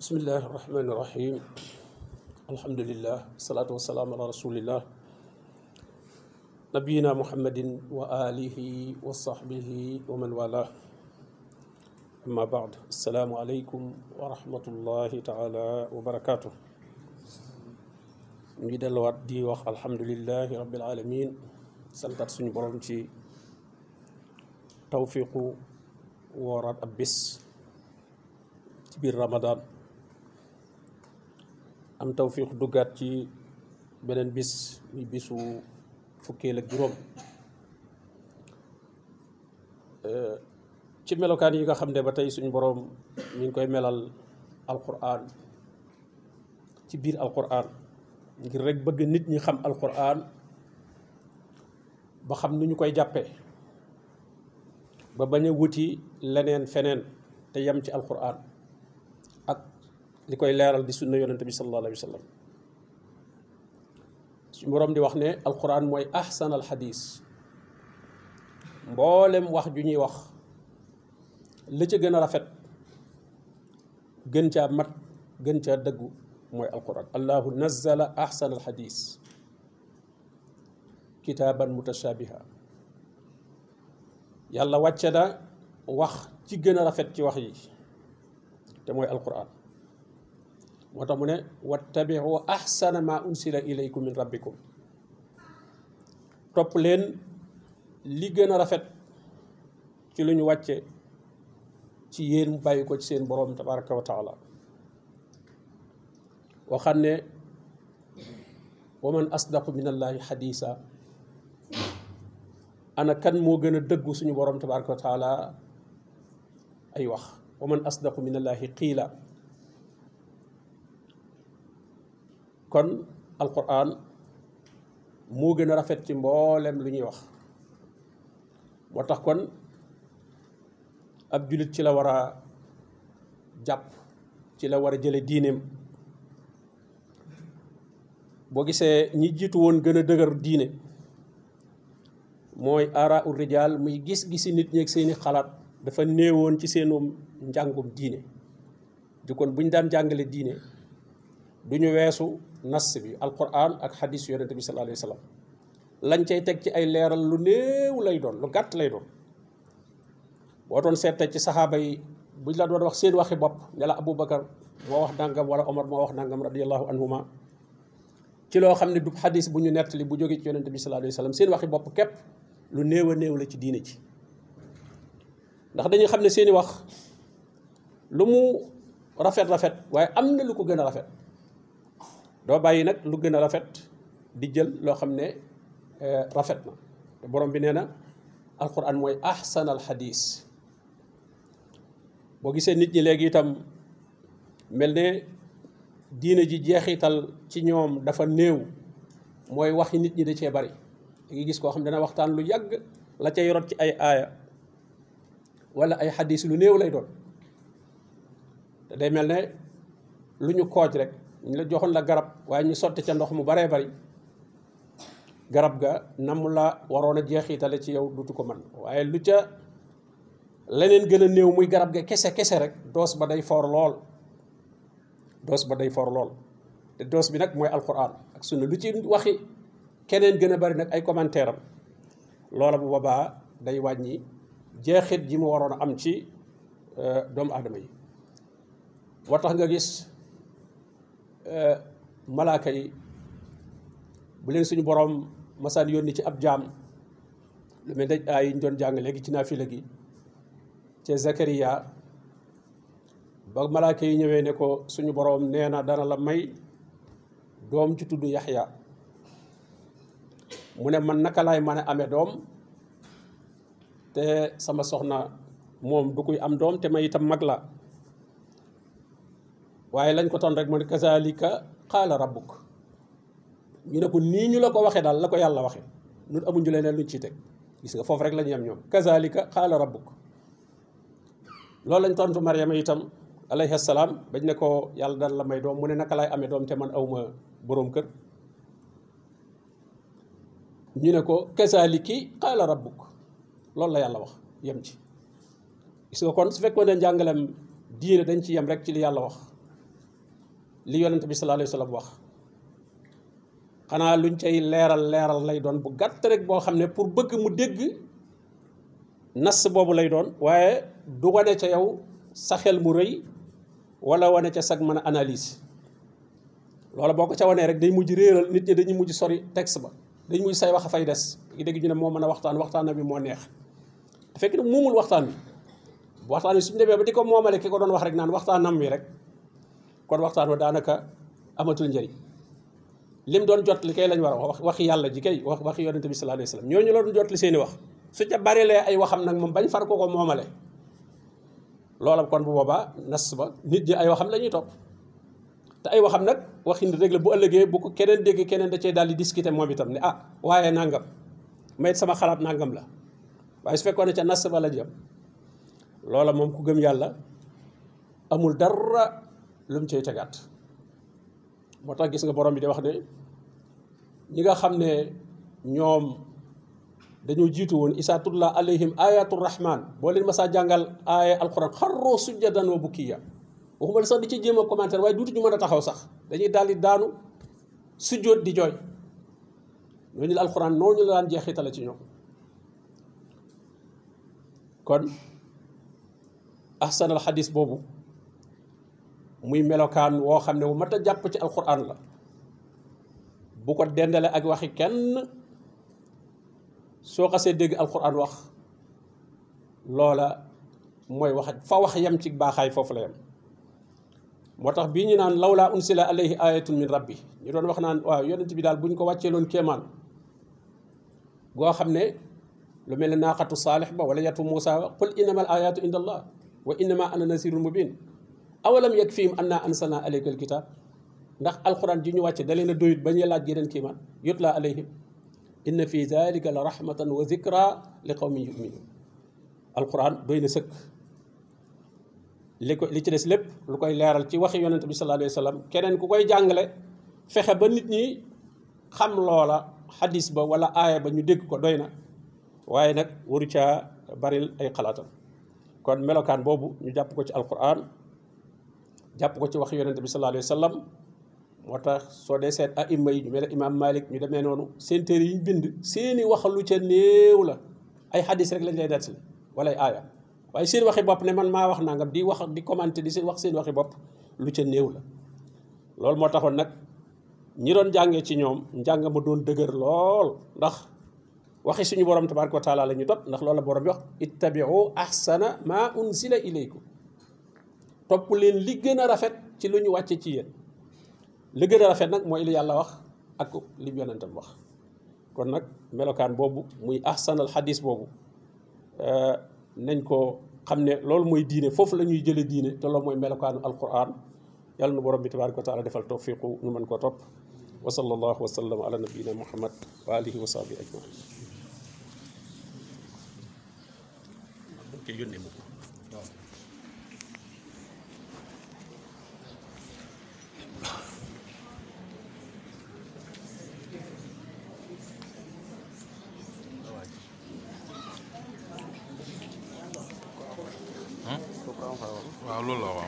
بسم الله الرحمن الرحيم. الحمد لله والصلاة والسلام على رسول الله. نبينا محمد وآله وصحبه ومن والاه. أما بعد السلام عليكم ورحمة الله تعالى وبركاته. ñu الوردي وخ الحمد لله رب العالمين. santat suñu برمتي توفيق ورد أبس. ab رمضان. Am tawfiq duggaat ci beneen bis muy bisu fukkeel ak juróom. Ci melokaan yi nga xam ne ba tey suñu boroom ñu ngi koy melal alquran ci biir alquran ngir rek bëgg nit ñi xam alquran ba xam nu ñu koy jàppee ba bañ a wuti leneen feneen te yem ci alquran li koy leeral di sunna yonente bi sallallahu alayhi wa sallam suñu boroom di wax ne alquran mooy ahsan al xadis mboolem wax ju ñuy wax la ca gën a rafet gën caa mat gën caa dëggu mooy alquran allahu nazala ahsan al xadis kitaaban mutashabiha yàlla wàcce na wax ci gën a rafet ci wax yi te mooy alquran moo tax mu ne wattabiu ahsana ma unsila ilaykum min rabbikum. Topp leen li gën a rafet ci lu ñu wàcce ci yéen bàyyi ko ci seen boroom tabaraka wa taala. Waxam ne wa man asdaqu min allahi xadiisa ana kan moo gën a dëggu suñu boroom tabaraka wa ay wax. Wa man asdaqu min allahi qiila. Kon alquran moo gën a rafet ci mboolem lu ñuy wax. moo tax kon ab jullit ci la war a jàpp ci la war a jële diineem. boo gisee ñi jiitu woon gën a dëgër diine mooy ara ul rijaal muy gis-gisi nit ñi seeni xalaat dafa néewoon ci seenum njàngum diine. di kon bu ñu daan jàngale diine du ñu weesu nas bi alquran ak xadis yonente bi sallallahu alayhi wa sallam. Lañ cay teg ci ay leeral lu néew lay doon lu gàtt lay doon. Boo doon seet ci saxaaba yi buñ la doon wax seen waxi bopp ne la aboubacar moo wax nangam wala omar moo wax nangam radiallahu anhuma ci loo xam ne du xadis bu ñu bu jóge ci yonente bi sallallahu alayhi wa sallam seen waxi bopp képp lu néew a néew la ci diine ci ndax dañuy xam ne seeni wax lu mu rafet rafet waaye am na lu ko gën a rafet doo bàyyi nag lu gën a rafet di jël loo xam ne rafet na. Te borom bi nee na alquran mooy ahsan al xadis boo gisee nit ñi léegi itam mel ne diine ji jeexital ci ñoom dafa néew mooy waxi nit ñi da cee bari. Da gis koo xam dana waxtaan lu yàgg la cay rot ci ay aaya wala ay xadis lu néew lay doon. Te day mel ne lu rek ñu la joxoon la garab waaye ñu sotti ca ndox mu baree bari garab ga nam la waroon a jeexitale ci yow dutu ko man waaye lu ca leneen gën a néew muy garab ga kese kese rek doos ba day for lool. Doos ba day for lool. Te doos bi nag mooy alquran ak sunna. Lu ci waxi keneen gën a bari nag ay commentaire am. Loola bu boobaa day wàññi jeexit ji mu waroon a am ci doomu aadama yi. Tax nga gis malaaka yi bu leen suñu borom masaan yónni ci ab jaam lu mel ne ay ñu doon jàng léegi ci naafila gi ca Zakariya ba malaaka yi ñëwee ne ko suñu borom nee na dana la may doom ci tudd Yaxya. Mu ne man naka laay mën a amee doom? Te sama soxna moom du kuy am doom te may itam mag la. Waaye lañ ko ton rek moo ne kazalika qaala rabbuk. ñu ne ko nii ñu la ko waxee daal la ko yàlla waxee. Ñun amuñu leneen luñ ciy teg. Gis nga foofu rek la ñu ñoom. Kazalika qaala rabbuk. Loolu lañ tontu Mariama itam alayhi salaam bañ ne ko yàlla daan la may doom mu ne naka laay amee doom te man awma boroom kër. Ñu ne ko kazaliki qaala loolu la yàlla wax yem ci. Gis nga kon su fekkoon ne njàngalem diine dañ ci yem rek ci li yàlla wax. Li yonent bi sallallahu alayhi wa sallam wax. Xanaa luñ cay leeral leeral lay doon bu gàtt rek boo xam ne pour bëgg mu dégg nas boobu lay doon. Waaye du wane ca yow sa xel mu rëy wala wane ca sag mën a analyse. Loola boo ko ca wanee rek day mujj réeral nit ñi dañuy mujj sori texte ba. Dañ mujj say wax fay des. Gi dégg ñu ne moo mën waxtaan waxtaan bi neex. Fekk ne muumul waxtaan bi waxtaan suñu demee ba di ko moomale ki ko doon wax rek naan waxtaanam wi rek kon waxtaan wa daanaka amatul njëriñ lim doon jot li kay lañ war a wax waxi yàlla ji kay wax waxi yonente bi sallallahu alayhi wasallam ñooñu la doon jot li seeni wax. Su ca barilee ay waxam nag moom bañ far ko ko moomale. Loola kon bu boobaa nas ba nit ñi ay waxam la ñuy topp. Te ay waxam nag waxi rek la bu ëllëgee bu ko keneen dégg keneen da cee daal di discuter moom itam ne ah waaye nangam. Mayit sama xalaat nangam la. Waaye su fekkoon ca nas ba la jëm loola moom ku gëm yàlla amul dara lu mu cay tegaat. Moo tax gis nga borom bi di wax ne ñi nga xam ne ñoom dañoo jiitu woon isaa tutla alayhim ayatu rahman boo leen masaa jàngal aaya alquran xarroo sujjadan wa bukkiya. Waxuma sax di ci jéem a commentaire waaye duutu ñu mën a taxaw sax. Dañuy daal daanu sujjóot di jooy. Ñooñu la alquran noonu la daan jeexitale ci ñoom. Kon ahsanal xadis boobu muy melokaan woo xam ne bu mat a jàpp ci alquran la bu ko dendale ak waxi kenn soo xasee dégg alquran wax loola mooy wax fa wax yem ci baaxaay foofu la yem moo tax bii ñu naan lawlaa unsila alayhi ayatun min rabbi ñu doon wax naan waaw yonent bi daal bu ñu ko wàccee loon kéemaan goo xam ne lu mel ne naaqatu saalix ba wala yatu muusa qul innama al ayatu inda allah wa innama ana nasirul mubin awalam yakfihim anna ansalna alayka alkitab ndax alquran ji ñu wàcce da leen a doyut laaj yeneen kiimaan yutla alayhim inna fi dalika la rahmatan wa zikra li qawmin yuminun alquran doy na sëkk li ko li ci des lépp lu koy leeral ci waxi yonente bi sallallahu alayhi wa sallam keneen ku koy jàngale fexe ba nit ñi xam loola xadis ba wala aaya ba ñu dégg ko doy na waaye waru caa baril ay xalaatam kon melokaan boobu ñu jàpp ko ci alquran jàpp ko ci wax yonente bi sallallahu alayhi wa sallam. moo tax soo dee seet a imma yi ñu mel imam malik ñu demee noonu seen téere yi bind seeni wax lu ca néew la. ay xadis rek lañ lay nettali wala ay aaya. waaye seen waxi bopp ne man maa wax nangam di wax di commenter di seen wax seen waxi bopp lu ca néew la. loolu moo taxoon nag ñi doon jàngee ci ñoom njàng ma doon dëgër lool. ndax waxi suñu borom tabaraka wa taala la ñu topp ndax loolu la borom wax ittabiu ahsana ma unsila ilaykum topp leen li gën a rafet ci lu ñu wàcce ci yéen. Li gën a rafet nag mooy li yàlla wax ak li yonentam wax. Kon nag melokaan boobu muy ahsanal xadis boobu nañ ko xam ne loolu mooy diine foofu la ñuy jële diine te loolu mooy melokaanu alquran. Yàlla nu borom bi tabaraka wa taala defal tawfiqu ñu mën koo topp. Wa sallallahu wa sallam ala nabiyina muhammad wa alihi wa sahbihi ajmain. 啊，乱了啊